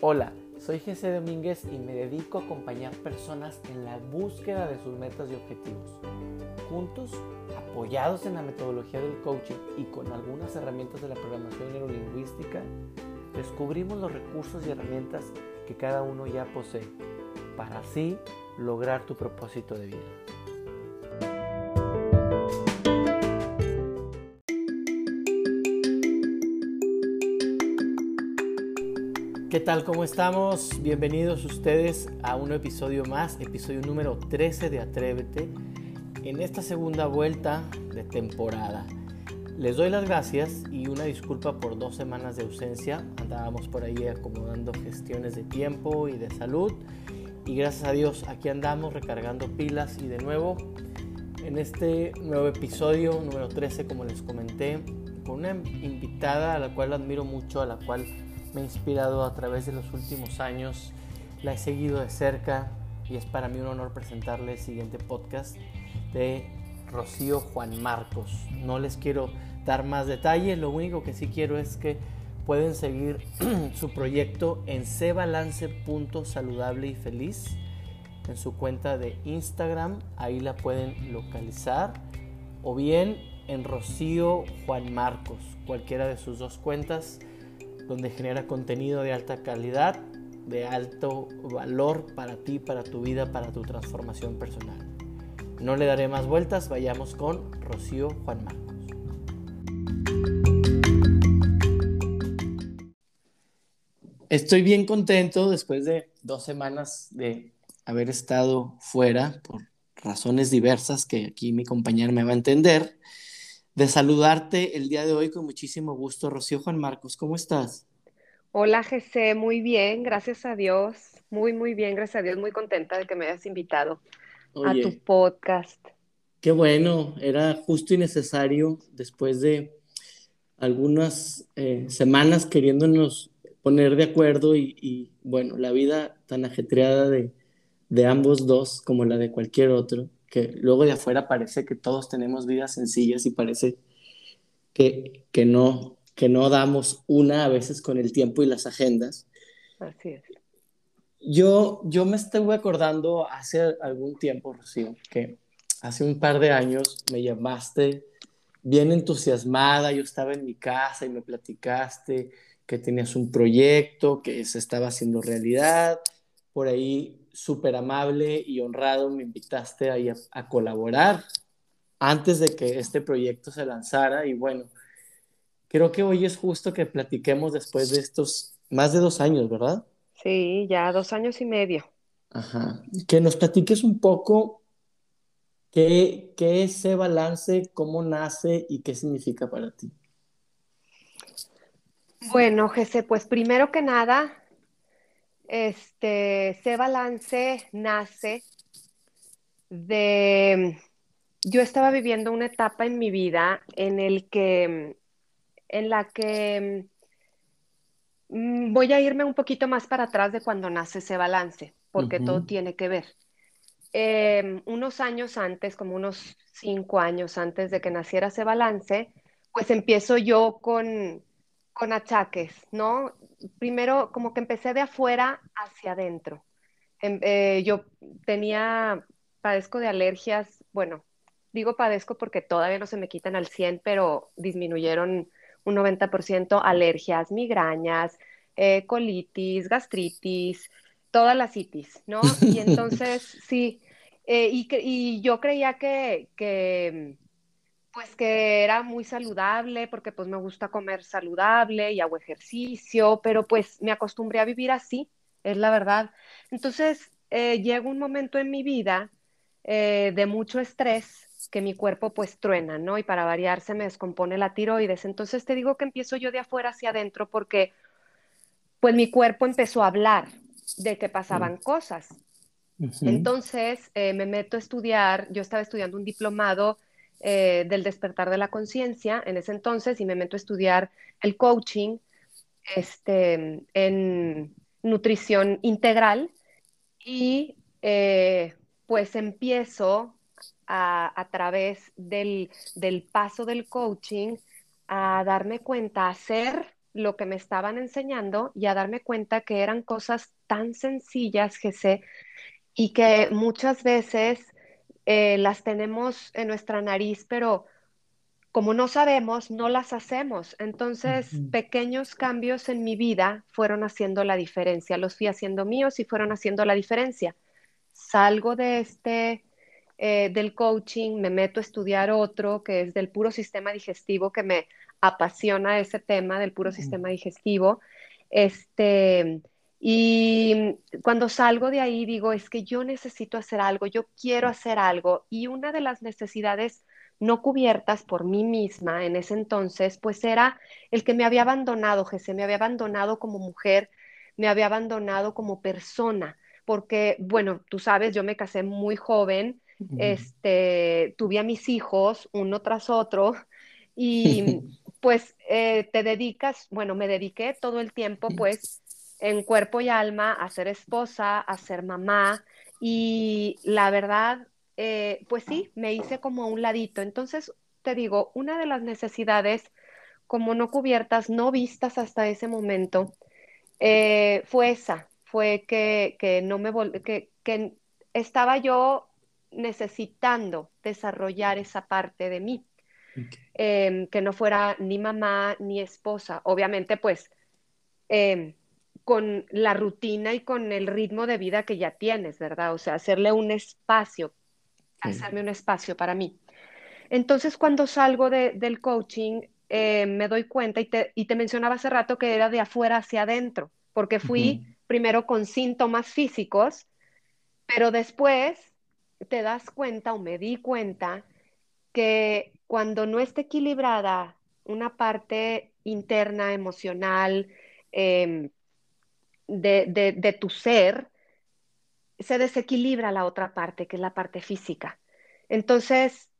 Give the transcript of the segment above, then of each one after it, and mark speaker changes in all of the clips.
Speaker 1: Hola, soy Jesse Domínguez y me dedico a acompañar personas en la búsqueda de sus metas y objetivos. Juntos, apoyados en la metodología del coaching y con algunas herramientas de la programación neurolingüística, descubrimos los recursos y herramientas que cada uno ya posee para así lograr tu propósito de vida. Tal? ¿Cómo estamos? Bienvenidos ustedes a un episodio más, episodio número 13 de Atrévete, en esta segunda vuelta de temporada. Les doy las gracias y una disculpa por dos semanas de ausencia. Andábamos por ahí acomodando gestiones de tiempo y de salud. Y gracias a Dios aquí andamos recargando pilas y de nuevo en este nuevo episodio número 13, como les comenté, con una invitada a la cual admiro mucho, a la cual me ha inspirado a través de los últimos años, la he seguido de cerca y es para mí un honor presentarle el siguiente podcast de Rocío Juan Marcos. No les quiero dar más detalles, lo único que sí quiero es que pueden seguir su proyecto en cebalance.saludable y feliz en su cuenta de Instagram, ahí la pueden localizar, o bien en Rocío Juan Marcos, cualquiera de sus dos cuentas donde genera contenido de alta calidad, de alto valor para ti, para tu vida, para tu transformación personal. No le daré más vueltas, vayamos con Rocío Juan Marcos. Estoy bien contento después de dos semanas de haber estado fuera por razones diversas que aquí mi compañera me va a entender de saludarte el día de hoy con muchísimo gusto. Rocío Juan Marcos, ¿cómo estás?
Speaker 2: Hola, Jesse, muy bien, gracias a Dios. Muy, muy bien, gracias a Dios. Muy contenta de que me hayas invitado a tu podcast.
Speaker 1: Qué bueno, era justo y necesario después de algunas eh, semanas queriéndonos poner de acuerdo y, bueno, la vida tan ajetreada de, de ambos dos como la de cualquier otro que luego de afuera parece que todos tenemos vidas sencillas y parece que, que, no, que no damos una a veces con el tiempo y las agendas.
Speaker 2: Así es.
Speaker 1: Yo, yo me estuve acordando hace algún tiempo, Rocío, que hace un par de años me llamaste bien entusiasmada, yo estaba en mi casa y me platicaste que tenías un proyecto que se estaba haciendo realidad, por ahí súper amable y honrado me invitaste a, a, colaborar antes de que este proyecto se lanzara y bueno, creo que hoy es justo que platiquemos después de estos más de dos años, ¿verdad?
Speaker 2: Sí, ya dos años y medio.
Speaker 1: Ajá. Que nos platiques un poco qué, qué es ese balance, cómo nace y qué significa para ti.
Speaker 2: Bueno, Jesse, pues primero que nada, este, ese balance nace de, yo estaba viviendo una etapa en mi vida en el que, en la que mm, voy a irme un poquito más para atrás de cuando nace ese balance, porque todo tiene que ver. Em, unos años antes, como unos cinco años antes de que naciera ese balance, pues empiezo yo con, con achaques, ¿no? Primero, como que empecé de afuera hacia adentro. Em, eh, yo tenía, padezco de alergias, bueno, digo padezco porque todavía no se me quitan al 100, pero disminuyeron un 90% alergias, migrañas, eh, colitis, gastritis, todas las itis, ¿no? Y entonces, sí, eh, y, y, yo creía que, que pues que era muy saludable porque pues me gusta comer saludable y hago ejercicio, pero pues me acostumbré a vivir así, es la verdad. Entonces eh, llega un momento en mi vida eh, de mucho estrés que mi cuerpo pues truena, ¿no? Y para variar se me descompone la tiroides. Entonces te digo que empiezo yo de afuera hacia adentro porque pues mi cuerpo empezó a hablar de que pasaban mm. cosas. Entonces eh, me meto a estudiar, yo estaba estudiando un diplomado eh, del despertar de la conciencia en ese entonces y me meto a estudiar el coaching este, en nutrición integral y eh, pues empiezo a, a través del, del, paso del coaching a darme cuenta, a hacer lo que me estaban enseñando y a darme cuenta que eran cosas tan sencillas, que sé, y que muchas veces eh, las tenemos en nuestra nariz, pero como no sabemos, no las hacemos. Entonces, pequeños cambios en mi vida fueron haciendo la diferencia. Los fui haciendo míos y fueron haciendo la diferencia. Salgo de este, eh, del coaching, me meto a estudiar otro que es del puro sistema digestivo, que me apasiona ese tema del puro sistema digestivo. Este, y cuando salgo de ahí digo, es que yo necesito hacer algo, yo quiero hacer algo. Y una de las necesidades no cubiertas por mí misma en ese entonces, pues era el que me había abandonado, Jesse, me había abandonado como mujer, me había abandonado como persona, porque, bueno, tú sabes, yo me casé muy joven, este, tuve a mis hijos uno tras otro y pues eh, te dedicas, bueno, me dediqué todo el tiempo, pues, en cuerpo y alma a ser esposa, a ser mamá y la verdad, eh, pues sí, me hice como a un ladito. Entonces, te digo, una de las necesidades como no cubiertas, no vistas hasta ese momento, eh, fue esa, fue que, no me que, que estaba yo necesitando desarrollar esa parte de mí, em, que no fuera ni mamá ni esposa. Obviamente, pues, em, con la rutina y con el ritmo de vida que ya tienes, ¿verdad? O sea, hacerle un espacio, hacerme un espacio para mí. Entonces, cuando salgo del coaching, eh, me doy cuenta, y te, y te, mencionaba hace rato que era de afuera hacia adentro, porque fui primero con síntomas físicos, pero después te das cuenta o me di cuenta que cuando no está equilibrada una parte interna, emocional, eh, de, tu ser, se desequilibra la otra parte, que es la parte física. Entonces,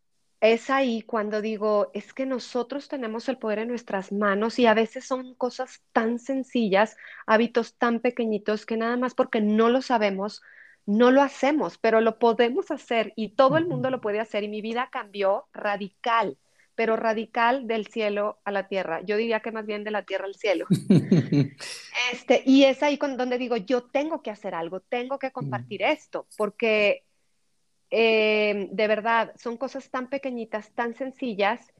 Speaker 2: es ahí cuando digo, es que nosotros tenemos el poder en nuestras manos y a veces son cosas tan sencillas, hábitos tan pequeñitos que nada más porque no lo sabemos, no lo hacemos, pero lo podemos hacer y todo el mundo lo puede hacer y mi vida cambió radical pero radical del cielo a la tierra. Yo diría que más bien de la tierra al cielo. este, y es ahí con, donde digo, yo tengo que hacer algo, tengo que compartir esto, porque eh, de verdad son cosas tan pequeñitas, tan sencillas,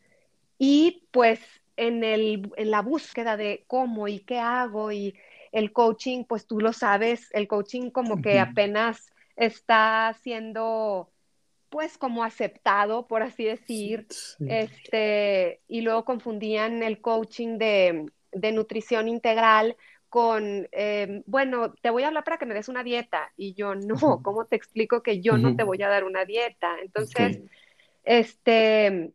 Speaker 2: y pues en, el, en la búsqueda de cómo y qué hago y el coaching, pues tú lo sabes, el coaching como que apenas está siendo pues como aceptado, por así decir, este, y luego confundían el coaching de, nutrición integral con, em, bueno, te voy a hablar para que me des una dieta, y yo, no, ¿cómo te explico que yo no te voy a dar una dieta? Entonces, este,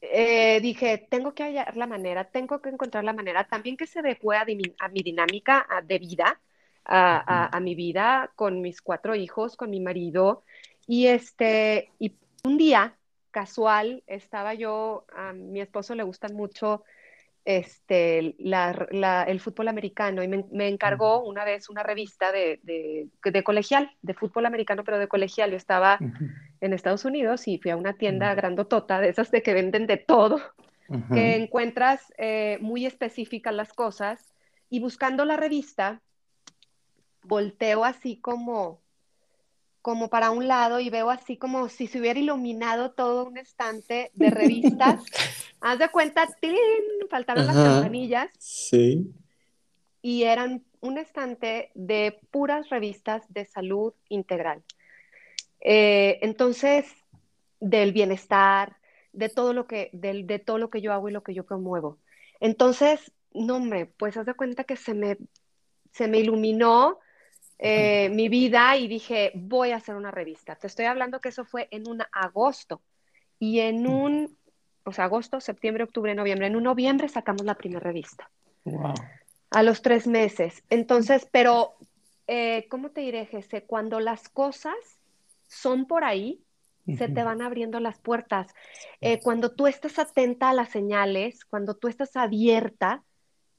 Speaker 2: eh, dije, tengo que hallar la manera, tengo que encontrar la manera también que se adecue a, mi dinámica de vida, a, a, mi vida con mis cuatro hijos, con mi marido, y este, y un día casual estaba yo, a mi esposo le gusta mucho este, el fútbol americano y me, encargó una vez una revista de, de, colegial, de fútbol americano, pero de colegial. Yo estaba en Estados Unidos y fui a una tienda grandotota, de esas de que venden de todo, que encuentras eh, muy específicas las cosas. Y buscando la revista, volteo así como como para un lado y veo así como si se hubiera iluminado todo un estante de revistas. Haz de cuenta, ¡tin! faltaban las campanillas.
Speaker 1: Sí.
Speaker 2: Y eran un estante de puras revistas de salud integral. Eh, entonces, del bienestar, de todo lo que, de todo lo que yo hago y lo que yo promuevo. Entonces, no, hombre, pues haz de cuenta que se me, se me iluminó eh, mi vida y dije, voy a hacer una revista. Te estoy hablando que eso fue en un agosto. Y en un, o sea, agosto, septiembre, octubre, noviembre, en un noviembre sacamos la primera revista.
Speaker 1: Wow.
Speaker 2: A los tres meses. Entonces, pero, eh, ¿cómo te diré, Jesse? Cuando las cosas son por ahí, se te van abriendo las puertas. Eh, cuando tú estás atenta a las señales, cuando tú estás abierta,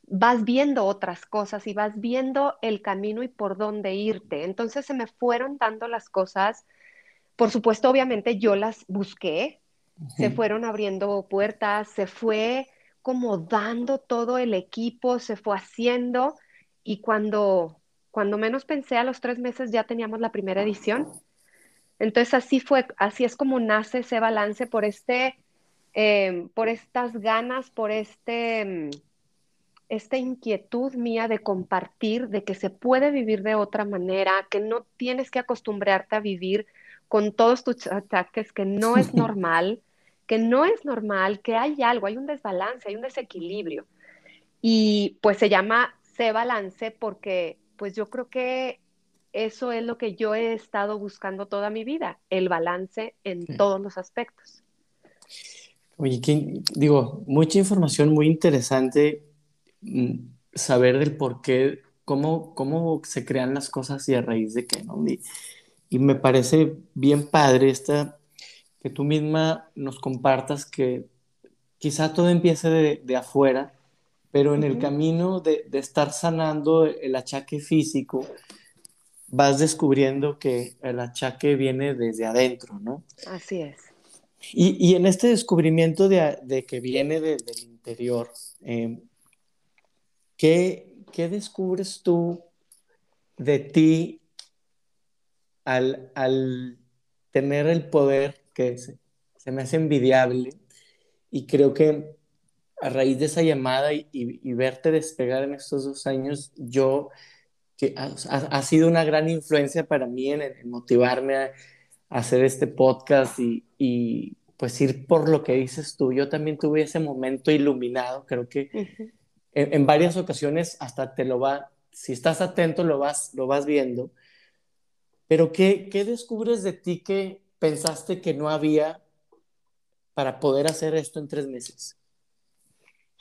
Speaker 2: vas viendo otras cosas y vas viendo el camino y por dónde irte. Entonces se me fueron dando las cosas. Por supuesto, obviamente yo las busqué, se fueron abriendo puertas, se fue como dando todo el equipo, se fue haciendo y cuando, cuando menos pensé a los tres meses ya teníamos la primera edición. Entonces así fue, así es como nace ese balance por este, em, por estas ganas, por este, em, esta inquietud mía de compartir, de que se puede vivir de otra manera, que no tienes que acostumbrarte a vivir con todos tus ataques, que no es normal, que no es normal, que hay algo, hay un desbalance, hay un desequilibrio. Y pues se llama Se Balance porque pues yo creo que eso es lo que yo he estado buscando toda mi vida, el balance en todos los aspectos.
Speaker 1: Oye, digo, mucha información muy interesante, saber del por qué, cómo, cómo se crean las cosas y a raíz de qué, ¿no? Y, y me parece bien padre esta que tú misma nos compartas que quizá todo empiece de, afuera, pero en el camino de, estar sanando el achaque físico, vas descubriendo que el achaque viene desde adentro, ¿no?
Speaker 2: Así es.
Speaker 1: Y, en este descubrimiento de, que viene desde el interior, em, ¿qué, ¿qué, descubres tú de ti al, al tener el poder que se, me hace envidiable y creo que a raíz de esa llamada y, verte despegar en estos dos años, yo, que ha, sido una gran influencia para mí en, motivarme a, hacer este podcast y, pues ir por lo que dices tú. Yo también tuve ese momento iluminado, creo que en, varias ocasiones hasta te lo va, si estás atento lo vas, lo vas viendo, pero ¿qué, qué descubres de ti que, pensaste que no había para poder hacer esto en tres meses?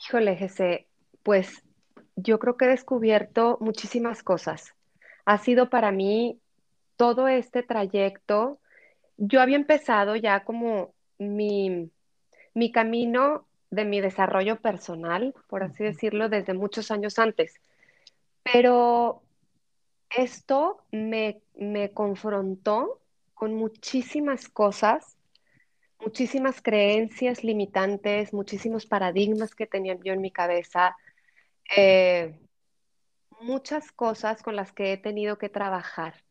Speaker 2: Híjole, Jesse, pues yo creo que he descubierto muchísimas cosas. Ha sido para mí todo este trayecto. Yo había empezado ya como mi, mi camino de mi desarrollo personal, por así decirlo, desde muchos años antes. Pero esto me, me confrontó con muchísimas cosas, muchísimas creencias limitantes, muchísimos paradigmas que tenía yo en mi cabeza, eh, muchas cosas con las que he tenido que trabajar.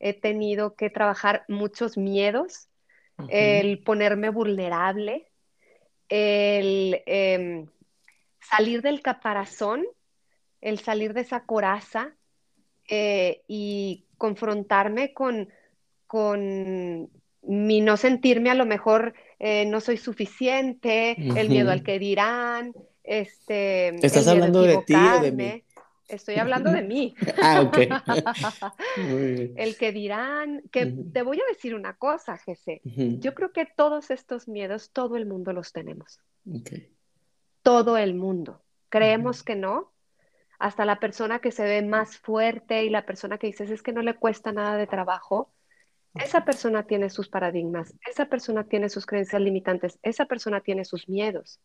Speaker 2: He tenido que trabajar muchos miedos, el ponerme vulnerable, el em, salir del caparazón, el salir de esa coraza eh, y confrontarme con con mi no sentirme a lo mejor eh, no soy suficiente, el miedo al que dirán, este...
Speaker 1: ¿Estás hablando de, ti o de mí?
Speaker 2: Estoy hablando de mí.
Speaker 1: ah, ok.
Speaker 2: el que dirán, que te voy a decir una cosa, Jesse. Yo creo que todos estos miedos, todo el mundo los tenemos. Todo el mundo. Creemos que no. Hasta la persona que se ve más fuerte y la persona que dices es que no le cuesta nada de trabajo, esa persona tiene sus paradigmas, esa persona tiene sus creencias limitantes, esa persona tiene sus miedos.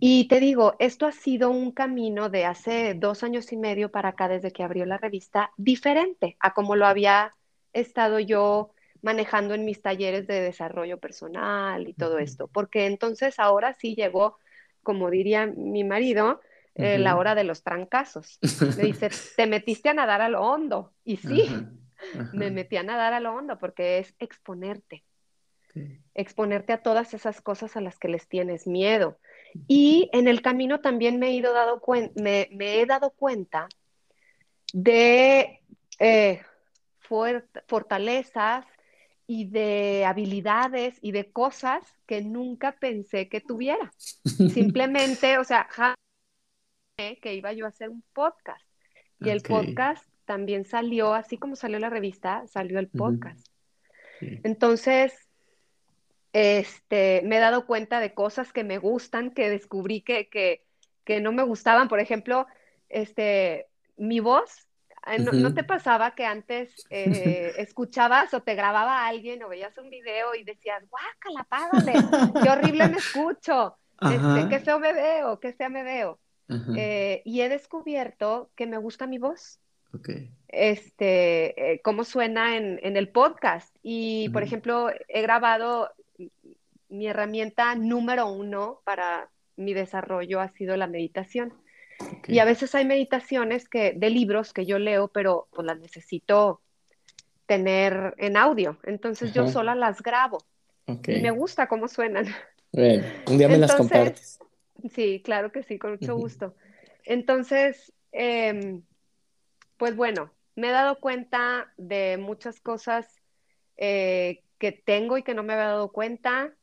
Speaker 2: Y te digo, esto ha sido un camino de hace dos años y medio para acá, desde que abrió la revista, diferente a como lo había estado yo manejando en mis talleres de desarrollo personal y todo esto, porque entonces ahora sí llegó, como diría mi marido, eh, la hora de los trancazos. Me dice, te metiste a nadar a lo hondo. Y sí, me metí a nadar a lo hondo porque es exponerte. Exponerte a todas esas cosas a las que les tienes miedo. Y en el camino también me he, ido dado me, he dado cuenta de eh, fortalezas y de habilidades y de cosas que nunca pensé que tuviera. Simplemente, o sea, que iba yo a hacer un podcast. Y el podcast también salió, así como salió la revista, salió el podcast. Entonces, este, me he dado cuenta de cosas que me gustan, que descubrí que, que, no me gustaban. Por ejemplo, este, mi voz. Eh, no, te pasaba que antes eh, escuchabas o te grababa alguien o veías un video y decías, guácala, págale, qué horrible me escucho, este, qué feo me veo, qué fea me veo? Eh, y he descubierto que me gusta mi voz. Este, eh, cómo suena en, el podcast. Y, por ejemplo, he grabado mi herramienta número uno para mi desarrollo ha sido la meditación. Y a veces hay meditaciones que, de libros que yo leo, pero pues las necesito tener en audio. Entonces yo sola las grabo. Y me gusta cómo suenan.
Speaker 1: un día me las compartes.
Speaker 2: Sí, claro que sí, con mucho gusto. Entonces, em, pues bueno, me he dado cuenta de muchas cosas eh, que tengo y que no me había dado cuenta.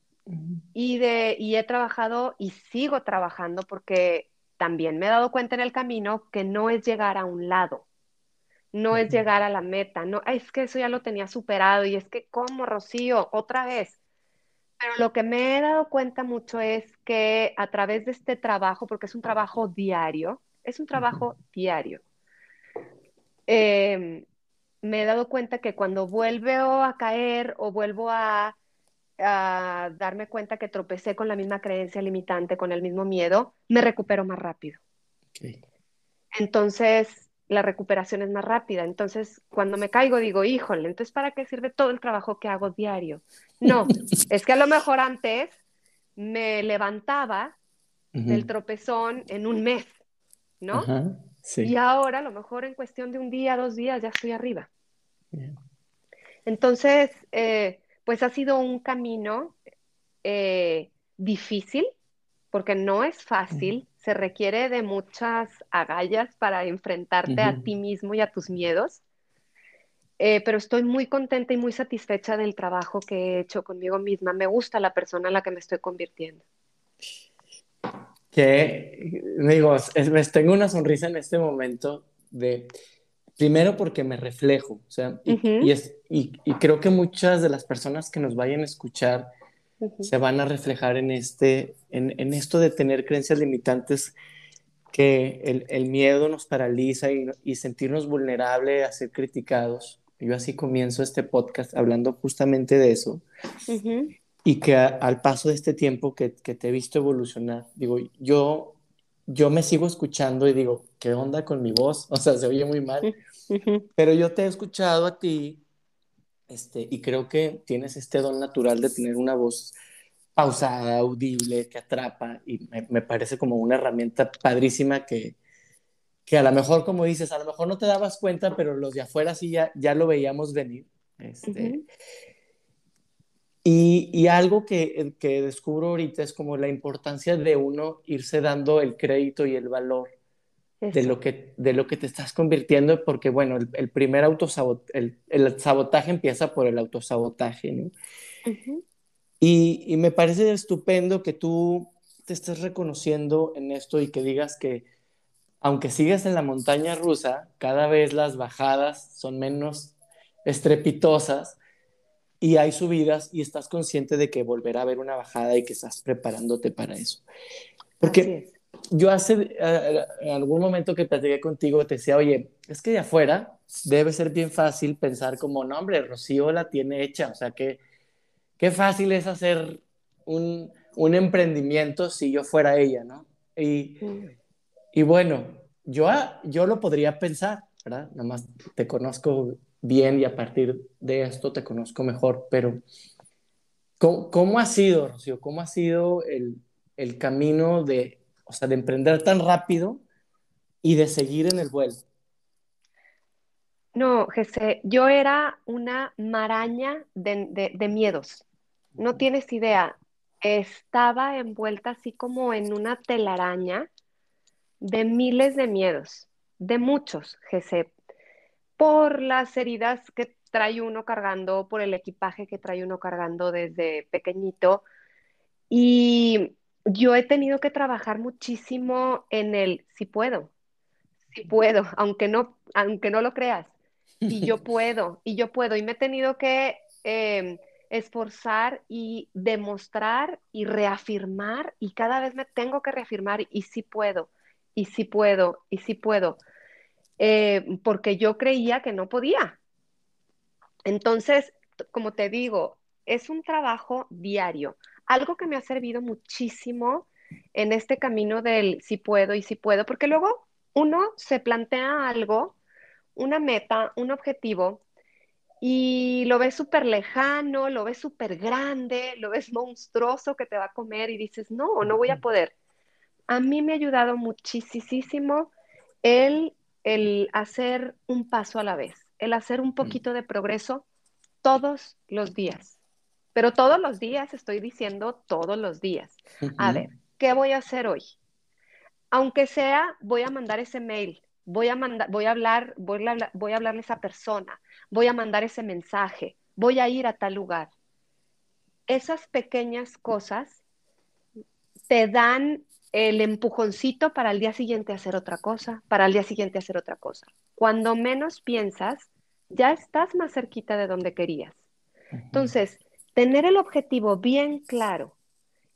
Speaker 2: Y, de, y he trabajado y sigo trabajando porque también me he dado cuenta en el camino que no es llegar a un lado, no es llegar a la meta, no, es que eso ya lo tenía superado y es que, ¿cómo, Rocío? Otra vez. Pero lo que me he dado cuenta mucho es que a través de este trabajo, porque es un trabajo diario, es un trabajo diario, em, me he dado cuenta que cuando vuelvo a caer o vuelvo a, darme cuenta que tropecé con la misma creencia limitante, con el mismo miedo, me recupero más rápido. Entonces, la recuperación es más rápida. Entonces, cuando me caigo, digo, híjole, entonces, ¿para qué sirve todo el trabajo que hago diario? No, es que a lo mejor antes me levantaba del tropezón en un mes, ¿no? Y ahora, a lo mejor en cuestión de un día, dos días, ya estoy arriba. Entonces, eh, pues ha sido un camino eh, difícil, porque no es fácil, se requiere de muchas agallas para enfrentarte a ti mismo y a tus miedos. Eh, pero estoy muy contenta y muy satisfecha del trabajo que he hecho conmigo misma. Me gusta la persona en la que me estoy convirtiendo.
Speaker 1: Que, digo, me tengo una sonrisa en este momento de, primero porque me reflejo, o sea, y, es, y, creo que muchas de las personas que nos vayan a escuchar se van a reflejar en, este, en, en, esto de tener creencias limitantes que el, el miedo nos paraliza y, y sentirnos vulnerables a ser criticados. Yo así comienzo este podcast hablando justamente de eso. Y que al paso de este tiempo que, que, te he visto evolucionar, digo, yo, yo me sigo escuchando y digo, ¿qué onda con mi voz? O sea, se oye muy mal. Pero yo te he escuchado a ti este, y creo que tienes este don natural de tener una voz pausada, audible, que atrapa y me, me parece como una herramienta padrísima que, que a lo mejor, como dices, a lo mejor no te dabas cuenta, pero los de afuera sí ya, ya lo veíamos venir. Este, y, y, algo que, que, descubro ahorita es como la importancia de uno irse dando el crédito y el valor de lo, que, de lo que te estás convirtiendo, porque bueno, el, el primer autosabotaje, el, el, sabotaje empieza por el autosabotaje, ¿no? y, y me parece estupendo que tú te estés reconociendo en esto y que digas que aunque sigues en la montaña rusa, cada vez las bajadas son menos estrepitosas y hay subidas y estás consciente de que volverá a haber una bajada y que estás preparándote para eso. Porque yo hace eh, en algún momento que platiqué contigo te decía, oye, es que de afuera debe ser bien fácil pensar como, no, hombre, Rocío la tiene hecha, o sea, que qué fácil es hacer un, un emprendimiento si yo fuera ella, ¿no? Y. Y bueno, yo, yo lo podría pensar, ¿verdad? Nada más te conozco bien y a partir de esto te conozco mejor, pero ¿cómo, ha sido, Rocío? ¿Cómo ha sido el, el, camino de, o sea, de emprender tan rápido y de seguir en el vuelo?
Speaker 2: No, Jesse, yo era una maraña de, de, de miedos. No tienes idea. Estaba envuelta así como en una telaraña de miles de miedos, de muchos, GC, por las heridas que trae uno cargando, por el equipaje que trae uno cargando desde pequeñito. Y yo he tenido que trabajar muchísimo en el si puedo, si puedo, aunque no, aunque no lo creas. Y yo puedo, y yo puedo. Y me he tenido que em, esforzar y demostrar y reafirmar. Y cada vez me tengo que reafirmar y sí puedo y sí puedo, y sí puedo, eh, porque yo creía que no podía. Entonces, como te digo, es un trabajo diario, algo que me ha servido muchísimo en este camino del sí puedo y sí puedo, porque luego uno se plantea algo, una meta, un objetivo, y lo ves súper lejano, lo ves súper grande, lo ves monstruoso que te va a comer y dices, no, no voy a poder. a mí me ha ayudado muchísimo el, el hacer un paso a la vez, el hacer un poquito de progreso todos los días. Pero todos los días, estoy diciendo todos los días. A ver, ¿qué voy a hacer hoy? Aunque sea, voy a mandar ese mail, voy a, mandar, voy a hablar, voy a, voy a hablarle a esa persona, voy a mandar ese mensaje, voy a ir a tal lugar. Esas pequeñas cosas te dan el empujoncito para el día siguiente hacer otra cosa, para el día siguiente hacer otra cosa. Cuando menos piensas, ya estás más cerquita de donde querías. Entonces, tener el objetivo bien claro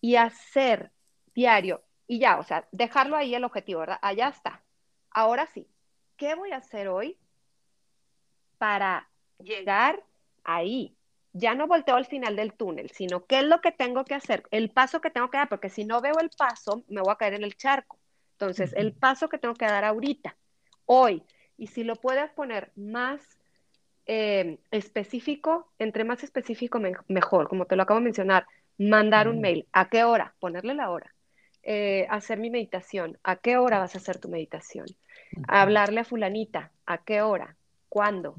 Speaker 2: y hacer diario, y ya, o sea, dejarlo ahí el objetivo, ¿verdad? Allá está. Ahora sí, ¿qué voy a hacer hoy para llegar ahí? Ya no volteo al final del túnel, sino qué es lo que tengo que hacer, el paso que tengo que dar, porque si no veo el paso, me voy a caer en el charco. Entonces, el paso que tengo que dar ahorita, hoy, y si lo puedes poner más eh, específico, entre más específico mejor, como te lo acabo de mencionar, mandar un mail, ¿a qué hora? Ponerle la hora. Eh, hacer mi meditación, ¿a qué hora vas a hacer tu meditación? Hablarle a fulanita, ¿a qué hora? ¿Cuándo?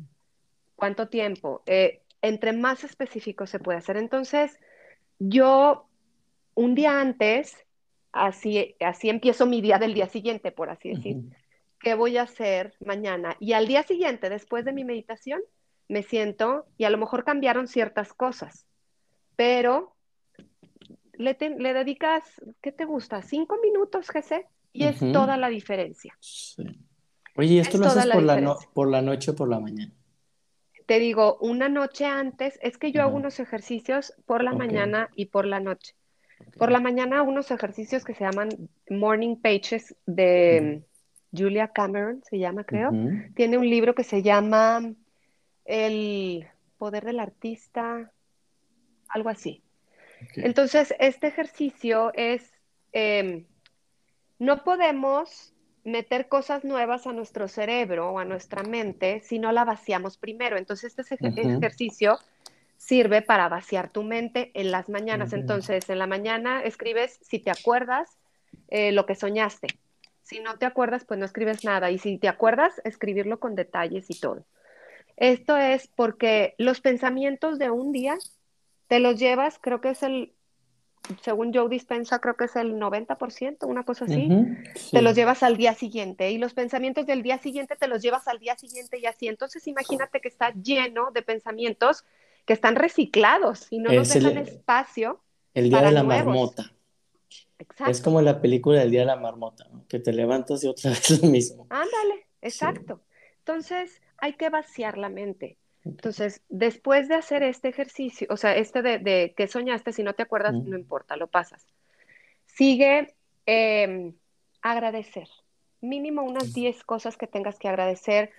Speaker 2: ¿Cuánto tiempo? Eh, entre más específico se puede hacer. Entonces, yo un día antes, así, así empiezo mi día del día siguiente, por así decir. ¿Qué voy a hacer mañana? Y al día siguiente, después de mi meditación, me siento y a lo mejor cambiaron ciertas cosas, pero le, dedicas, ¿qué te gusta? ¿Cinco minutos, Jesse? Y es toda la diferencia.
Speaker 1: Oye, ¿y esto lo haces por la, por la noche o por la mañana?
Speaker 2: Te digo, una noche antes, es que yo hago unos ejercicios por la mañana y por la noche. Por la mañana unos ejercicios que se llaman Morning Pages de Julia Cameron, se llama, creo. Tiene un libro que se llama el poder del artista, algo así. Entonces, este ejercicio es, em, no podemos meter cosas nuevas a nuestro cerebro o a nuestra mente si no la vaciamos primero. Entonces, este ejercicio sirve para vaciar tu mente en las mañanas. Entonces, en la mañana escribes, si te acuerdas, eh, lo que soñaste. Si no te acuerdas, pues no escribes nada. Y si te acuerdas, escribirlo con detalles y todo. Esto es porque los pensamientos de un día te los llevas, creo que es el, según Joe Dispensa, creo que es el 90%, una cosa así, te los llevas al día siguiente y los pensamientos del día siguiente te los llevas al día siguiente y así. Entonces imagínate que está lleno de pensamientos que están reciclados y no nos dejan espacio.
Speaker 1: El día de la marmota. Exacto. Es como la película del día de la marmota, que te levantas y otra vez lo mismo.
Speaker 2: Ándale, exacto. Entonces, hay que vaciar la mente. Entonces, después de hacer este ejercicio, o sea, este de, que soñaste, si no te acuerdas, no importa, lo pasas. Sigue em, agradecer. Mínimo unas 10 cosas que tengas que agradecer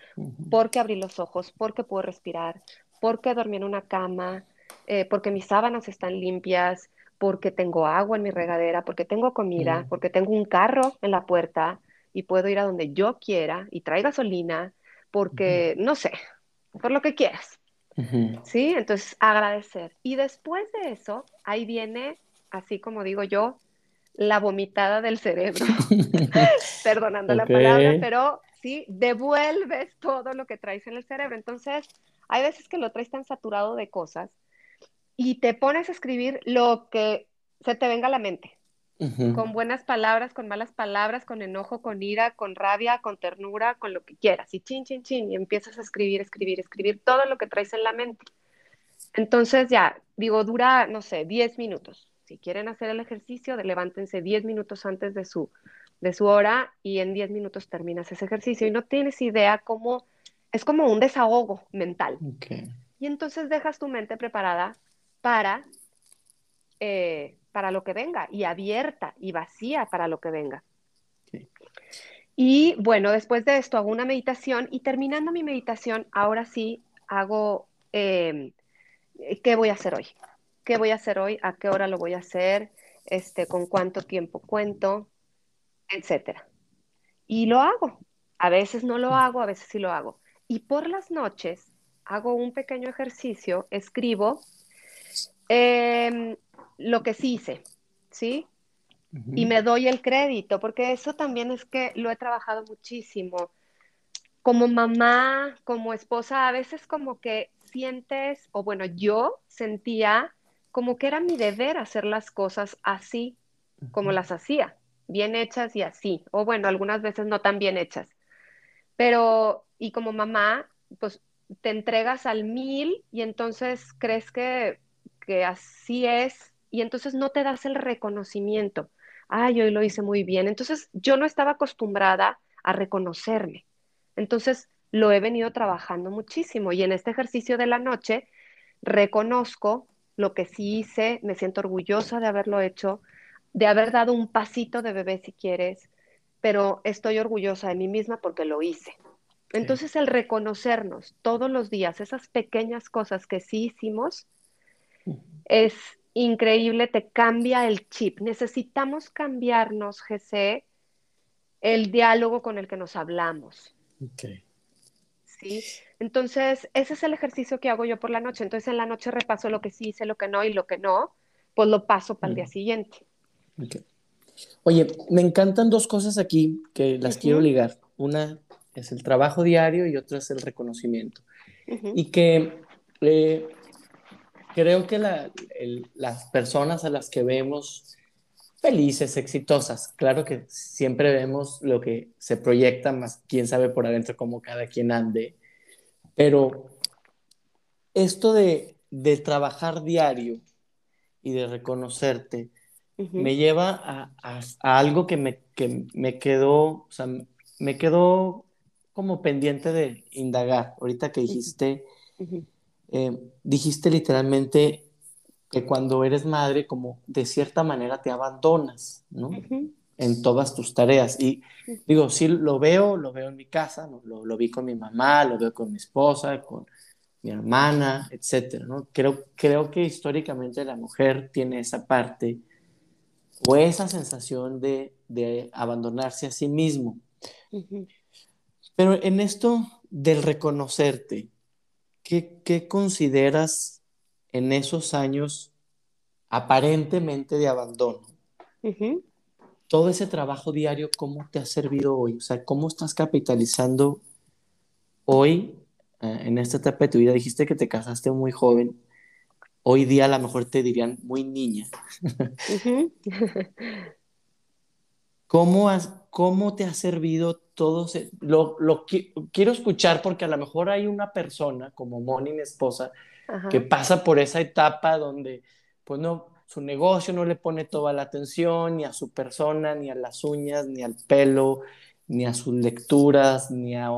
Speaker 2: porque abrí los ojos, porque puedo respirar, porque dormí en una cama, eh, porque mis sábanas están limpias, porque tengo agua en mi regadera, porque tengo comida, porque tengo un carro en la puerta y puedo ir a donde yo quiera y trae gasolina porque, no sé, por lo que quieras. ¿Sí? Entonces, agradecer. Y después de eso, ahí viene, así como digo yo, la vomitada del cerebro. Perdonando la palabra, pero sí, devuelves todo lo que traes en el cerebro. Entonces, hay veces que lo traes tan saturado de cosas y te pones a escribir lo que se te venga a la mente con buenas palabras, con malas palabras, con enojo, con ira, con rabia, con ternura, con lo que quieras. Y chin, chin, chin, y empiezas a escribir, escribir, escribir todo lo que traes en la mente. Entonces ya, digo, dura, no sé, 10 minutos. Si quieren hacer el ejercicio, levántense 10 minutos antes de su, de su hora y en 10 minutos terminas ese ejercicio y no tienes idea cómo, es como un desahogo mental. Y entonces dejas tu mente preparada para... Eh, para lo que venga y abierta y vacía para lo que venga. Y bueno, después de esto hago una meditación y terminando mi meditación, ahora sí hago, em, ¿qué voy a hacer hoy? ¿Qué voy a hacer hoy? ¿A qué hora lo voy a hacer? Este, ¿Con cuánto tiempo cuento? Etcétera. Y lo hago. A veces no lo hago, a veces sí lo hago. Y por las noches hago un pequeño ejercicio, escribo eh, lo que sí hice, ¿sí? y me doy el crédito, porque eso también es que lo he trabajado muchísimo. Como mamá, como esposa, a veces como que sientes, o bueno, yo sentía como que era mi deber hacer las cosas así como las hacía, bien hechas y así, o bueno, algunas veces no tan bien hechas. Pero, y como mamá, pues te entregas al mil y entonces crees que, que así es y entonces no te das el reconocimiento. Ay, hoy lo hice muy bien. Entonces yo no estaba acostumbrada a reconocerme. Entonces lo he venido trabajando muchísimo y en este ejercicio de la noche reconozco lo que sí hice, me siento orgullosa de haberlo hecho, de haber dado un pasito de bebé si quieres, pero estoy orgullosa de mí misma porque lo hice. Entonces el reconocernos todos los días, esas pequeñas cosas que sí hicimos, es increíble, te cambia el chip. Necesitamos cambiarnos, GC, el diálogo con el que nos hablamos. ¿Sí? Entonces, ese es el ejercicio que hago yo por la noche. Entonces, en la noche repaso lo que sí hice, lo que no y lo que no, pues lo paso para el día siguiente.
Speaker 1: Oye, me encantan dos cosas aquí que las quiero ligar. Una es el trabajo diario y otra es el reconocimiento. Y que eh, creo que las personas a las que vemos felices, exitosas, claro que siempre vemos lo que se proyecta, más quién sabe por adentro cómo cada quien ande, pero esto de, de trabajar diario y de reconocerte, me lleva a, a, algo que me, que me quedó, o sea, me quedó como pendiente de indagar. Ahorita que dijiste, eh, dijiste literalmente que cuando eres madre, como de cierta manera te abandonas, ¿no? En todas tus tareas. Y digo, sí lo veo, lo veo en mi casa, lo, lo, vi con mi mamá, lo veo con mi esposa, con mi hermana, etcétera, ¿no? Creo, creo que históricamente la mujer tiene esa parte o esa sensación de, de abandonarse a sí mismo. Pero en esto del reconocerte, ¿qué, ¿qué, consideras en esos años aparentemente de abandono? Todo ese trabajo diario, ¿cómo te ha servido hoy? O sea, ¿cómo estás capitalizando hoy eh, en esta etapa de tu vida? Dijiste que te casaste muy joven hoy día a lo mejor te dirían muy niña. ¿Cómo, ¿Cómo te ha servido todo? lo, lo quiero escuchar porque a lo mejor hay una persona como Moni, mi esposa, que pasa por esa etapa donde, pues no, su negocio no le pone toda la atención, ni a su persona, ni a las uñas, ni al pelo, ni a sus lecturas, ni a, a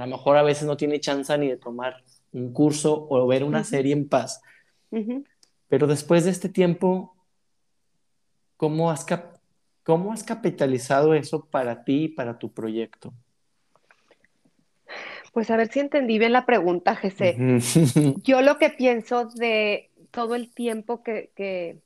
Speaker 1: lo mejor a veces no tiene chance ni de tomar un curso o ver una serie en paz. Pero después de este tiempo, ¿cómo has, ¿cómo has capitalizado eso para ti y para tu proyecto?
Speaker 2: Pues a ver si entendí bien la pregunta, Jesse. Yo lo que pienso de todo el tiempo que, que,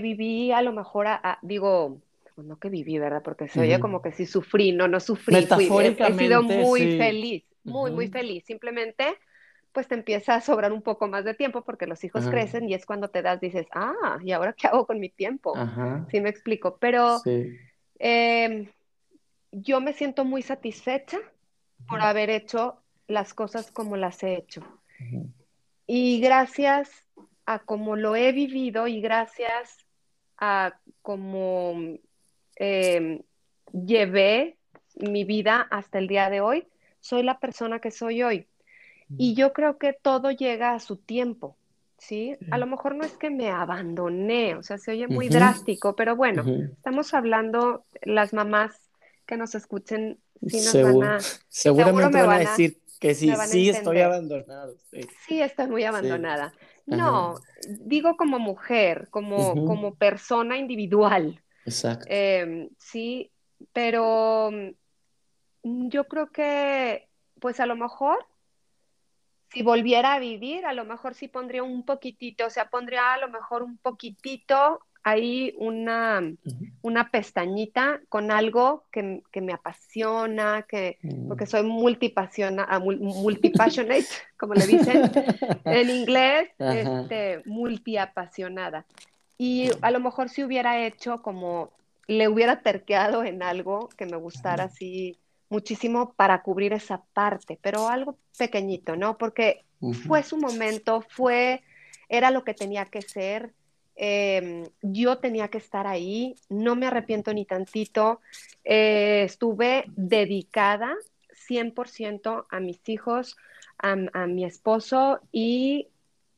Speaker 2: viví, a lo mejor, digo, pues no que viví, ¿verdad? Porque se oye como que sí sufrí, no, no sufrí. he, sido muy feliz, muy, muy feliz. Simplemente pues te empieza a sobrar un poco más de tiempo porque los hijos crecen y es cuando te das, dices, ah, ¿y ahora qué hago con mi tiempo? Sí me explico, pero em, yo me siento muy satisfecha por haber hecho las cosas como las he hecho. Y gracias a cómo lo he vivido y gracias a cómo em, llevé mi vida hasta el día de hoy, soy la persona que soy hoy. Y yo creo que todo llega a su tiempo, ¿sí? A lo mejor no es que me abandoné, o sea, se oye muy drástico, pero bueno, estamos hablando, las mamás que nos escuchen, sí nos van a...
Speaker 1: Seguramente me van, a decir que sí, sí estoy abandonado.
Speaker 2: Sí. estoy muy abandonada. No, digo como mujer, como, como persona individual.
Speaker 1: Exacto.
Speaker 2: Em, sí, pero mm, yo creo que, pues a lo mejor si volviera a vivir, a lo mejor sí pondría un poquitito, o sea, pondría a lo mejor un poquitito ahí una, una pestañita con algo que, me apasiona, que, mm. porque soy multipasiona, ah, multipassionate, como le dicen en inglés, este, multiapasionada. y a lo mejor si hubiera hecho como le hubiera terqueado en algo que me gustara así muchísimo para cubrir esa parte, pero algo pequeñito, ¿no? Porque fue su momento, fue, era lo que tenía que ser, em, yo tenía que estar ahí, no me arrepiento ni tantito, eh, estuve dedicada 100% a mis hijos, a, a mi esposo y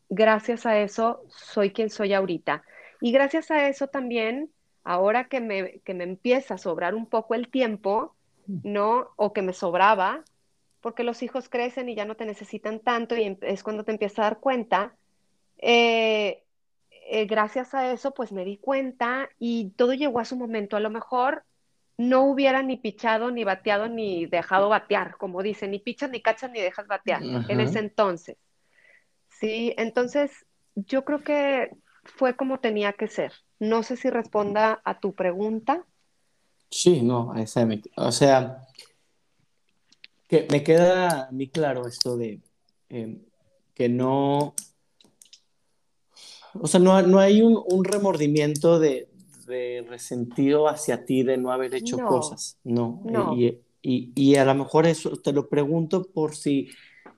Speaker 2: gracias a eso soy quien soy ahorita. Y gracias a eso también, ahora que me, que me empieza a sobrar un poco el tiempo, ¿no? O que me sobraba, porque los hijos crecen y ya no te necesitan tanto y em, es cuando te empiezas a dar cuenta. Eh, eh, gracias a eso, pues me di cuenta y todo llegó a su momento. A lo mejor no hubiera ni pichado, ni bateado, ni dejado batear, como dicen, ni pichas, ni cachas, ni dejas batear en ese entonces. Sí, entonces yo creo que fue como tenía que ser. No sé si responda a tu pregunta.
Speaker 1: Sí, no, exactamente. O sea, que me queda a mí claro esto de em, que no, o sea, no, no hay un, un remordimiento de, de, resentido hacia ti de no haber hecho cosas, no. Y, y, y, a lo mejor eso te lo pregunto por si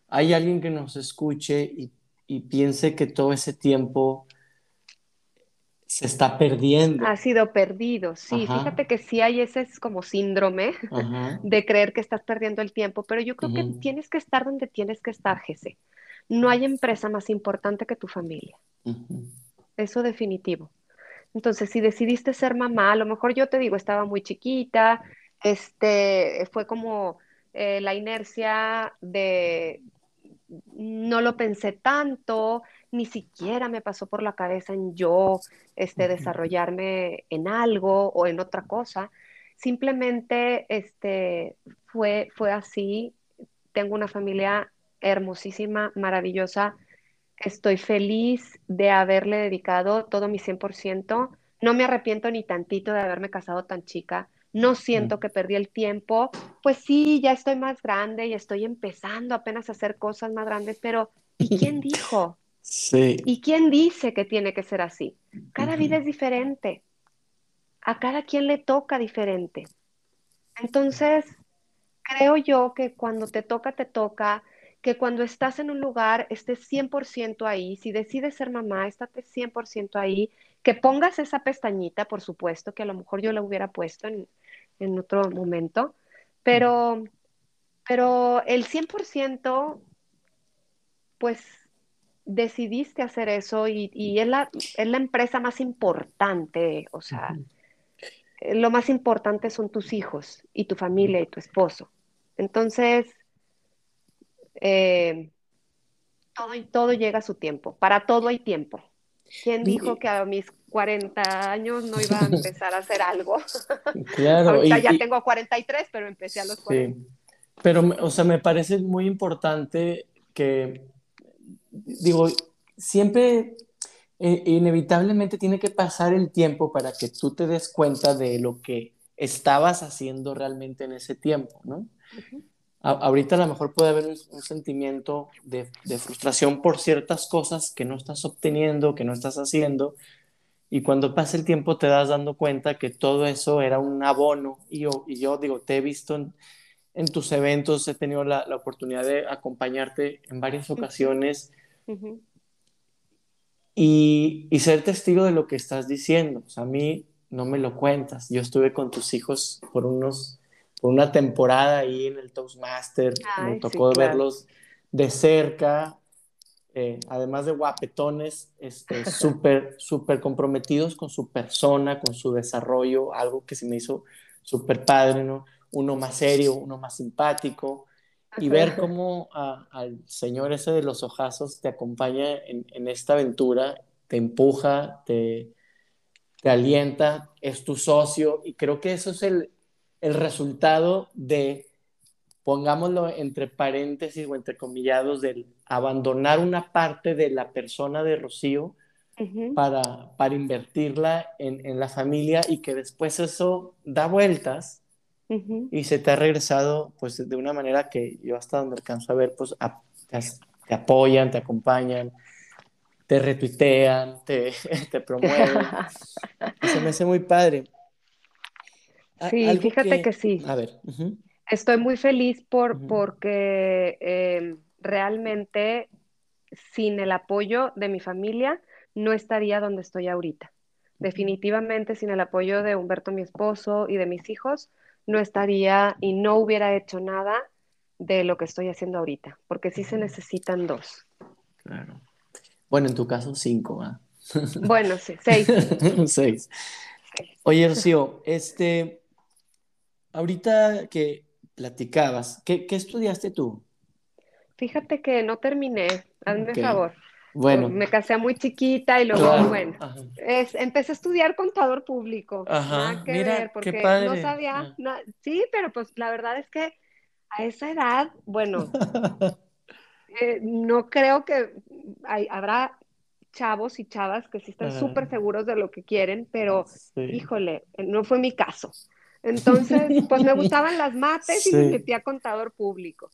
Speaker 1: hay alguien que nos escuche y, y piense que todo ese tiempo se está perdiendo.
Speaker 2: Ha sido perdido, sí. Fíjate que sí hay ese como síndrome de creer que estás perdiendo el tiempo, pero yo creo que tienes que estar donde tienes que estar, Jesse. No hay empresa más importante que tu familia. Eso definitivo. Entonces, si decidiste ser mamá, a lo mejor yo te digo, estaba muy chiquita, este, fue como eh, la inercia de, no lo pensé tanto, ni siquiera me pasó por la cabeza en yo este, desarrollarme en algo o en otra cosa. Simplemente este, fue, fue así. Tengo una familia hermosísima, maravillosa. Estoy feliz de haberle dedicado todo mi 100%. No me arrepiento ni tantito de haberme casado tan chica. No siento que perdí el tiempo. Pues sí, ya estoy más grande y estoy empezando apenas a hacer cosas más grandes, pero ¿y quién dijo?
Speaker 1: Sí.
Speaker 2: ¿Y quién dice que tiene que ser así? Cada vida es diferente. A cada quien le toca diferente. Entonces, creo yo que cuando te toca, te toca, que cuando estás en un lugar estés 100% ahí. Si decides ser mamá, estate 100% ahí. Que pongas esa pestañita, por supuesto, que a lo mejor yo la hubiera puesto en, en otro momento. Pero, pero el 100%, pues decidiste hacer eso y, es, la, es, la, empresa más importante, o sea, lo más importante son tus hijos y tu familia y tu esposo. Entonces, eh, todo, todo llega a su tiempo, para todo hay tiempo. ¿Quién dijo que a mis 40 años no iba a empezar a hacer algo? Claro. Ahorita ya tengo 43, pero empecé a los 40. Sí.
Speaker 1: Pero, o sea, me parece muy importante que digo, siempre eh, inevitablemente tiene que pasar el tiempo para que tú te des cuenta de lo que estabas haciendo realmente en ese tiempo, ¿no? ahorita a lo mejor puede haber un, sentimiento de, frustración por ciertas cosas que no estás obteniendo, que no estás haciendo, y cuando pasa el tiempo te das dando cuenta que todo eso era un abono, y yo, y yo digo, te he visto en, en tus eventos, he tenido la, la, oportunidad de acompañarte en varias ocasiones y, y, ser testigo de lo que estás diciendo. O sea, a mí no me lo cuentas. Yo estuve con tus hijos por unos por una temporada ahí en el Toastmaster. me tocó verlos de cerca. Eh, además de guapetones, este, súper, súper comprometidos con su persona, con su desarrollo, algo que se me hizo súper padre, ¿no? Uno más serio, uno más simpático, y ver cómo al señor ese de los ojazos te acompaña en, en esta aventura, te empuja, te, te, alienta, es tu socio y creo que eso es el, el resultado de, pongámoslo entre paréntesis o entre comillados, del abandonar una parte de la persona de Rocío para, para invertirla en, en la familia y que después eso da vueltas y se te ha regresado pues de una manera que yo hasta donde alcanzo a ver pues te, apoyan, te acompañan te retuitean, te, te promueven. se me hace muy padre.
Speaker 2: Sí, fíjate que, sí.
Speaker 1: A ver.
Speaker 2: Estoy muy feliz por, porque em, realmente sin el apoyo de mi familia no estaría donde estoy ahorita. Definitivamente sin el apoyo de Humberto, mi esposo, y de mis hijos, no estaría y no hubiera hecho nada de lo que estoy haciendo ahorita, porque sí se necesitan dos.
Speaker 1: Claro. Bueno, en tu caso, cinco, ¿ah?
Speaker 2: Bueno, sí, seis.
Speaker 1: seis. Oye, Rocío, este, ahorita que platicabas, ¿qué, estudiaste tú?
Speaker 2: Fíjate que no terminé, hazme favor. Bueno. Me casé muy chiquita y luego, bueno, es, empecé a estudiar contador público.
Speaker 1: Ajá, que mira, porque no
Speaker 2: sabía, sí, pero pues la verdad es que a esa edad, bueno, eh, no creo que hay, habrá chavos y chavas que sí están súper seguros de lo que quieren, pero híjole, no fue mi caso. Entonces, pues me gustaban las mates y me metí a contador público.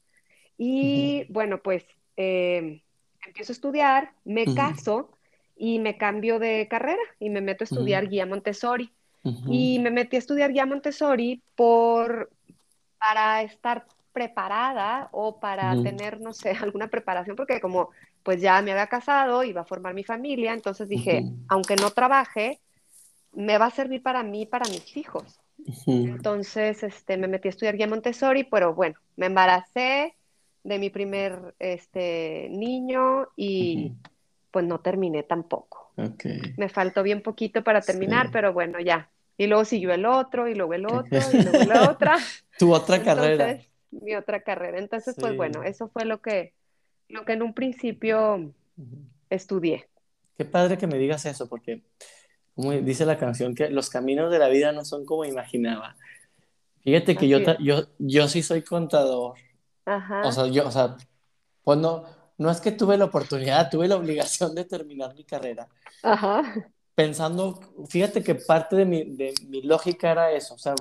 Speaker 2: Y bueno, pues eh, empiezo a estudiar, me caso y me cambio de carrera y me meto a estudiar guía Montessori. Y me metí a estudiar guía Montessori por, para estar preparada o para tener, no sé, alguna preparación, porque como pues ya me había casado, iba a formar mi familia, entonces dije, aunque no trabaje, me va a servir para mí, para mis hijos. Entonces, este, me metí a estudiar guía Montessori, pero bueno, me embaracé, de mi primer este, niño y pues no terminé tampoco. Me faltó bien poquito para terminar, pero bueno, ya. Y luego siguió el otro, y luego el otro, y luego la otra.
Speaker 1: tu otra carrera.
Speaker 2: Mi otra carrera. Entonces, pues bueno, eso fue lo que, lo que en un principio estudié.
Speaker 1: Qué padre que me digas eso, porque como dice la canción, que los caminos de la vida no son como imaginaba. Fíjate que yo, yo, yo sí soy contador o sea, yo, o sea, pues no, no es que tuve la oportunidad, tuve la obligación de terminar mi carrera.
Speaker 2: Ajá.
Speaker 1: Pensando, fíjate que parte de mi, de mi lógica era eso, o sea,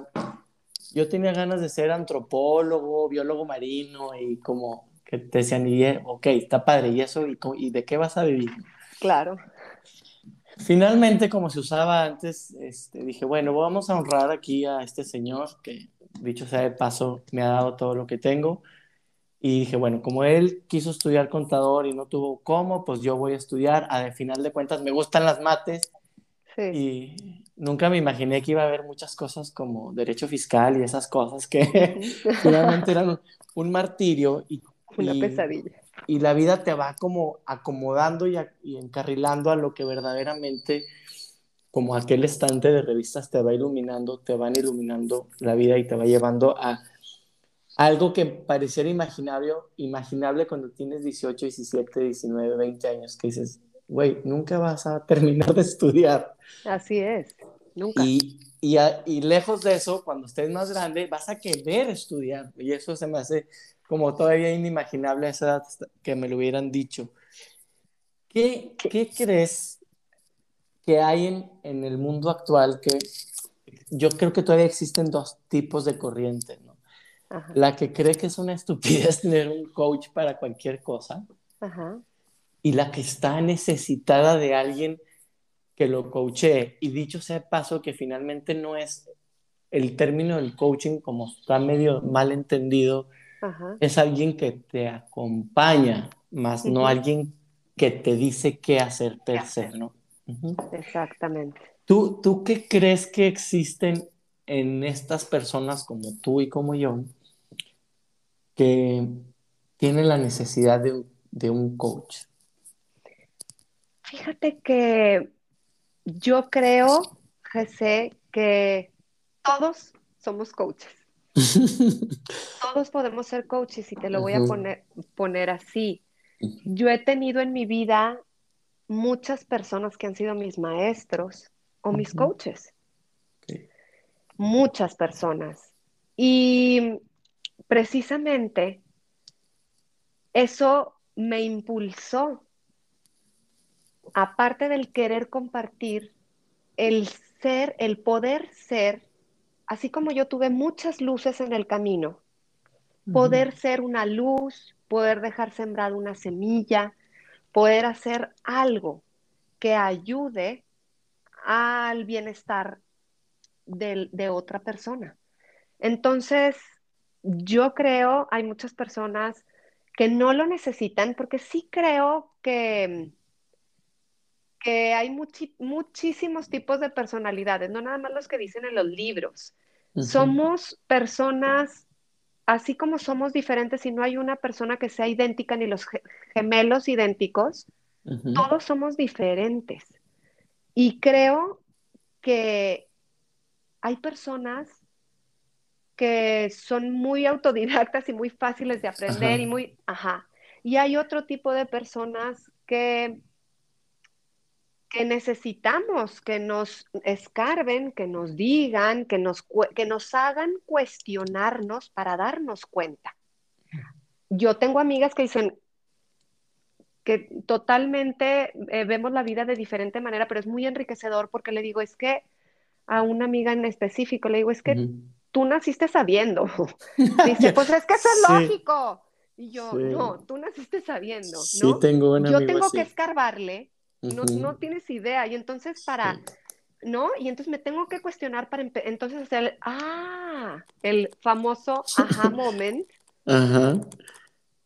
Speaker 1: yo tenía ganas de ser antropólogo, biólogo marino y como que te decían, y, eh, ok, está padre, ¿y eso? ¿Y, ¿Y de qué vas a vivir?
Speaker 2: Claro.
Speaker 1: Finalmente, como se usaba antes, este, dije, bueno, vamos a honrar aquí a este señor que, dicho sea de paso, me ha dado todo lo que tengo. Y dije, bueno, como él quiso estudiar contador y no tuvo cómo, pues yo voy a estudiar. Al final de cuentas, me gustan las mates. Y nunca me imaginé que iba a haber muchas cosas como derecho fiscal y esas cosas que finalmente eran un, martirio. Y,
Speaker 2: Una pesadilla.
Speaker 1: Y la vida te va como acomodando y, y encarrilando a lo que verdaderamente, como aquel estante de revistas, te va iluminando, te van iluminando la vida y te va llevando a algo que pareciera imaginario, imaginable cuando tienes 18, 17, 19, 20 años, que dices, güey, nunca vas a terminar de estudiar.
Speaker 2: Así es, nunca.
Speaker 1: Y, y, y, lejos de eso, cuando estés más grande, vas a querer estudiar. Y eso se me hace como todavía inimaginable a esa edad que me lo hubieran dicho. ¿Qué, qué crees que hay en, en el mundo actual que yo creo que todavía existen dos tipos de corrientes, ¿no? La que cree que es una estupidez tener un coach para cualquier cosa y la que está necesitada de alguien que lo coachee. Y dicho sea de paso que finalmente no es el término del coaching como está medio mal entendido, es alguien que te acompaña, más no alguien que te dice qué hacer per se, ¿no?
Speaker 2: Exactamente.
Speaker 1: ¿Tú, ¿Tú qué crees que existen en estas personas como tú y como yo que tiene la necesidad de, un coach?
Speaker 2: Fíjate que yo creo, José, que todos somos coaches. todos podemos ser coaches y te lo voy a poner, poner así. Yo he tenido en mi vida muchas personas que han sido mis maestros o mis coaches. Muchas personas. Y precisamente eso me impulsó, aparte del querer compartir, el ser, el poder ser, así como yo tuve muchas luces en el camino, poder ser una luz, poder dejar sembrada una semilla, poder hacer algo que ayude al bienestar de, de otra persona. Entonces, yo creo, hay muchas personas que no lo necesitan porque sí creo que, que hay muchísimos tipos de personalidades, no nada más los que dicen en los libros. Somos personas, así como somos diferentes y no hay una persona que sea idéntica ni los gemelos idénticos, todos somos diferentes. Y creo que hay personas que son muy autodidactas y muy fáciles de aprender y muy, ajá. Y hay otro tipo de personas que, que necesitamos que nos escarben, que nos digan, que nos, que nos hagan cuestionarnos para darnos cuenta. Yo tengo amigas que dicen que totalmente eh, vemos la vida de diferente manera, pero es muy enriquecedor porque le digo, es que a una amiga en específico, le digo, es que tú naciste sabiendo. Dice, pues es que eso es lógico. Y yo, no, tú naciste sabiendo, ¿no?
Speaker 1: Sí, tengo una
Speaker 2: Yo tengo que escarbarle, no, no, tienes idea. Y entonces para, ¿no? Y entonces me tengo que cuestionar para entonces hacer, ah, el famoso aha moment.
Speaker 1: Ajá.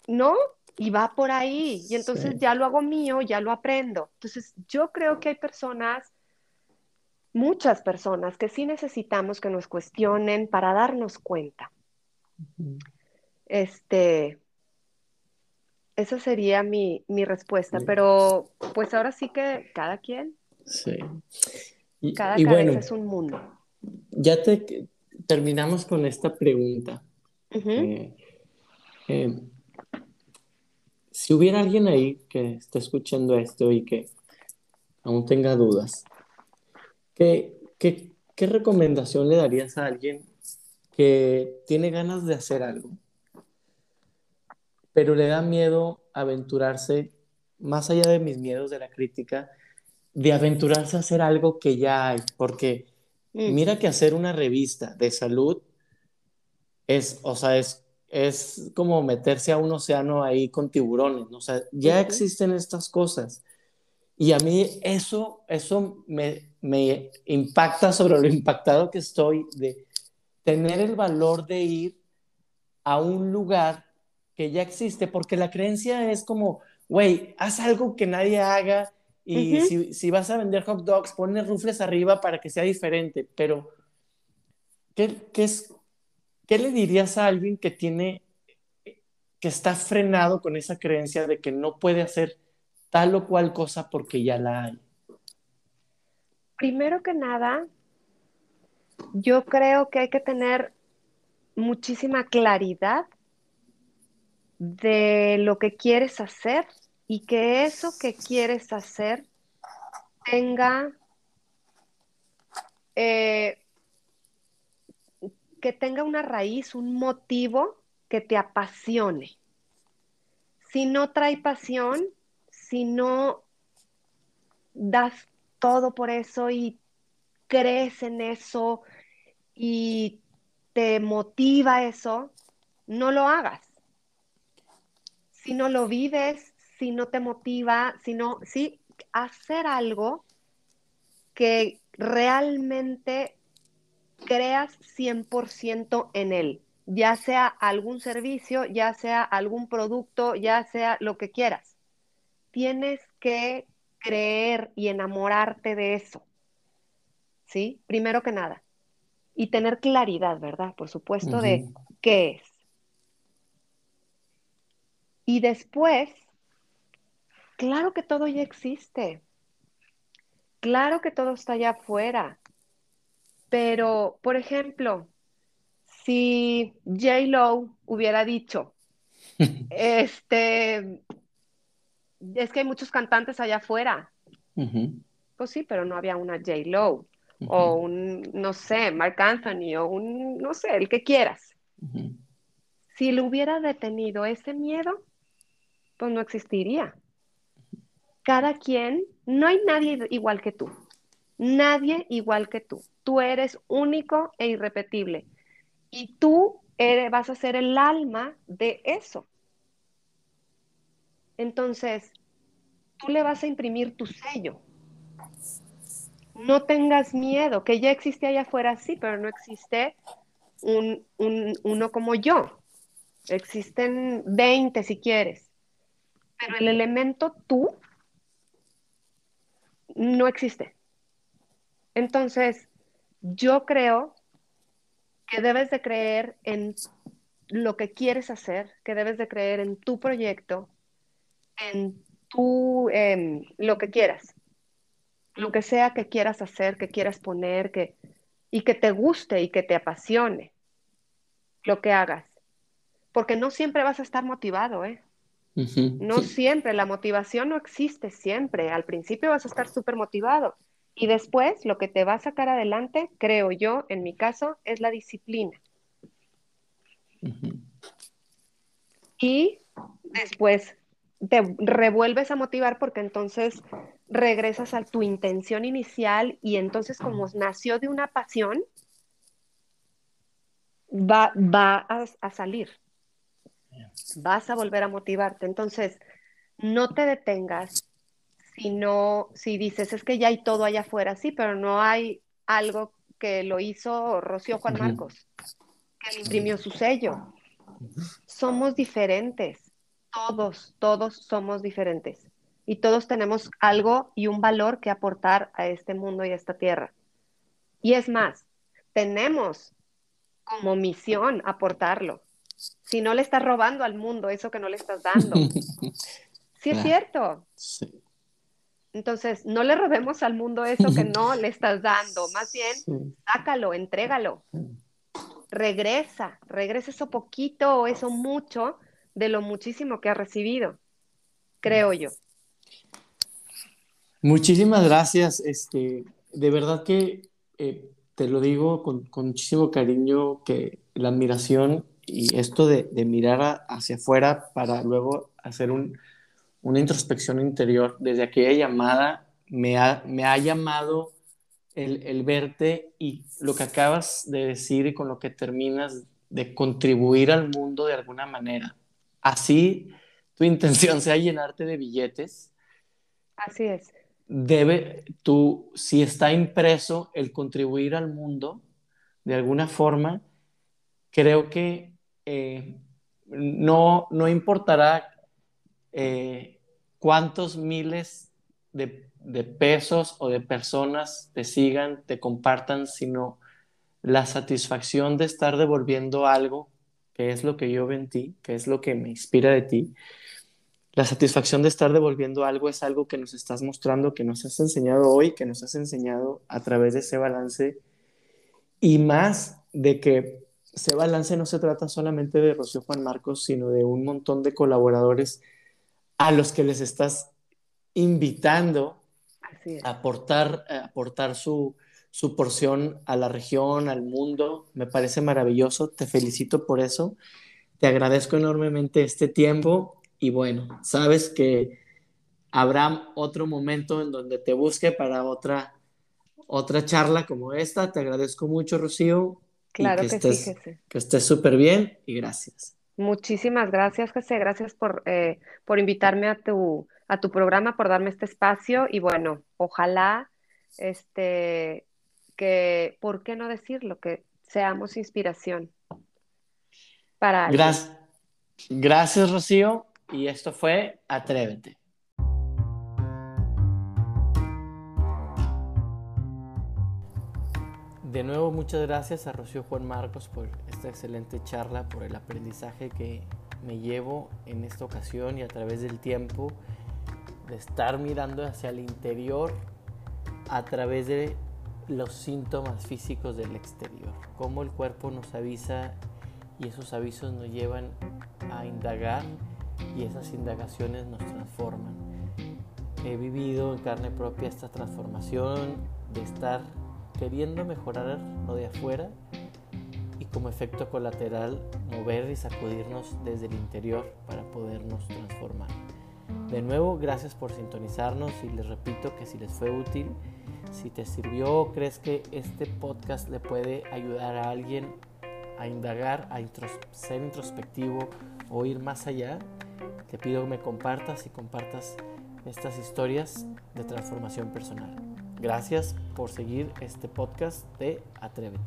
Speaker 2: ¿No? Y va por ahí. Y entonces ya lo hago mío, ya lo aprendo. Entonces yo creo que hay personas muchas personas que sí necesitamos que nos cuestionen para darnos cuenta. Este, esa sería mi, respuesta, pero pues ahora sí que cada quien.
Speaker 1: Sí.
Speaker 2: Y, cada cabeza es un mundo.
Speaker 1: Ya te terminamos con esta pregunta. Eh, eh, si hubiera alguien ahí que esté escuchando esto y que aún tenga dudas, ¿Qué, qué, recomendación le darías a alguien que tiene ganas de hacer algo, pero le da miedo aventurarse, más allá de mis miedos de la crítica, de aventurarse a hacer algo que ya hay? Porque mm. mira que hacer una revista de salud es, o sea, es, es como meterse a un océano ahí con tiburones, o sea, ya existen estas cosas. Y a mí eso, eso me, me impacta sobre lo impactado que estoy de tener el valor de ir a un lugar que ya existe, porque la creencia es como, güey, haz algo que nadie haga y si, si, vas a vender hot dogs, ponle rufles arriba para que sea diferente, pero ¿qué, qué, es, ¿qué le dirías a alguien que tiene, que está frenado con esa creencia de que no puede hacer tal o cual cosa porque ya la hay?
Speaker 2: Primero que nada, yo creo que hay que tener muchísima claridad de lo que quieres hacer y que eso que quieres hacer tenga eh, que tenga una raíz, un motivo que te apasione. Si no trae pasión, si no das todo por eso y crees en eso y te motiva eso, no lo hagas. Si no lo vives, si no te motiva, si no, sí, hacer algo que realmente creas 100% en él, ya sea algún servicio, ya sea algún producto, ya sea lo que quieras. Tienes que creer y enamorarte de eso. ¿Sí? Primero que nada. Y tener claridad, ¿verdad? Por supuesto, de qué es. Y después, claro que todo ya existe. Claro que todo está allá afuera. Pero, por ejemplo, si J. Lo hubiera dicho, este, es que hay muchos cantantes allá afuera. Pues sí, pero no había una J. Lo o un, no sé, Mark Anthony o un, no sé, el que quieras. Si lo hubiera detenido ese miedo, pues no existiría. Cada quien, no hay nadie igual que tú. Nadie igual que tú. Tú eres único e irrepetible. Y tú eres, vas a ser el alma de eso. Entonces, tú le vas a imprimir tu sello. No tengas miedo, que ya existe allá afuera, sí, pero no existe un, uno como yo. Existen 20 si quieres. Pero el elemento tú no existe. Entonces, yo creo que debes de creer en lo que quieres hacer, que debes de creer en tu proyecto, en tu, em, lo que quieras, lo que sea que quieras hacer, que quieras poner, que, y que te guste y que te apasione lo que hagas. Porque no siempre vas a estar motivado, ¿eh? No siempre, la motivación no existe siempre. Al principio vas a estar súper motivado y después lo que te va a sacar adelante, creo yo, en mi caso, es la disciplina. Y después te revuelves a motivar porque entonces regresas a tu intención inicial y entonces como nació de una pasión, va, va a salir. Vas a volver a motivarte. Entonces, no te detengas si no, si dices, es que ya hay todo allá afuera, sí, pero no hay algo que lo hizo Rocío Juan Marcos, que le imprimió su sello. Somos diferentes, todos, todos somos diferentes y todos tenemos algo y un valor que aportar a este mundo y a esta tierra. Y es más, tenemos como misión aportarlo si no le estás robando al mundo eso que no le estás dando. sí, es cierto. Entonces, no le robemos al mundo eso que no le estás dando, más bien, sácalo, entrégalo. Regresa, regresa eso poquito o eso mucho de lo muchísimo que ha recibido, creo yo.
Speaker 1: Muchísimas gracias. Este, de verdad que eh, te lo digo con, muchísimo cariño, que la admiración y esto de, mirar hacia afuera para luego hacer una introspección interior, desde aquella llamada me ha, me ha llamado el, verte y lo que acabas de decir y con lo que terminas de contribuir al mundo de alguna manera. Así tu intención sea llenarte de billetes.
Speaker 2: Así es.
Speaker 1: Debe, tú, si está impreso el contribuir al mundo de alguna forma, creo que eh, no, no importará eh, cuántos miles de, pesos o de personas te sigan, te compartan, sino la satisfacción de estar devolviendo algo, que es lo que yo veo en ti, que es lo que me inspira de ti. La satisfacción de estar devolviendo algo es algo que nos estás mostrando, que nos has enseñado hoy, que nos has enseñado a través de ese balance. Y más de que ese balance no se trata solamente de Rocío Juan Marcos, sino de un montón de colaboradores a los que les estás invitando a aportar, aportar su, su porción a la región, al mundo. Me parece maravilloso, te felicito por eso. Te agradezco enormemente este tiempo y bueno, sabes que habrá otro momento en donde te busque para otra, otra charla como esta. Te agradezco mucho, Rocío.
Speaker 2: Claro que,
Speaker 1: estés,
Speaker 2: sí,
Speaker 1: Que estés súper bien y gracias.
Speaker 2: Muchísimas gracias, José. Gracias por, eh, por invitarme a tu, a tu programa, por darme este espacio. Y bueno, ojalá, este, que, ¿por qué no decirlo? Que seamos inspiración para
Speaker 1: Gracias. Gracias, Rocío. Y esto fue Atrévete. De nuevo, muchas gracias a Rocío Juan Marcos por esta excelente charla, por el aprendizaje que me llevo en esta ocasión y a través del tiempo de estar mirando hacia el interior a través de los síntomas físicos del exterior, cómo el cuerpo nos avisa y esos avisos nos llevan a indagar y esas indagaciones nos transforman. He vivido en carne propia esta transformación de estar queriendo mejorar lo de afuera y como efecto colateral mover y sacudirnos desde el interior para podernos transformar. De nuevo, gracias por sintonizarnos y les repito que si les fue útil, si te sirvió crees que este podcast le puede ayudar a alguien a indagar, a ser introspectivo o ir más allá, te pido que me compartas y compartas estas historias de transformación personal. Gracias por seguir este podcast de Atrévete.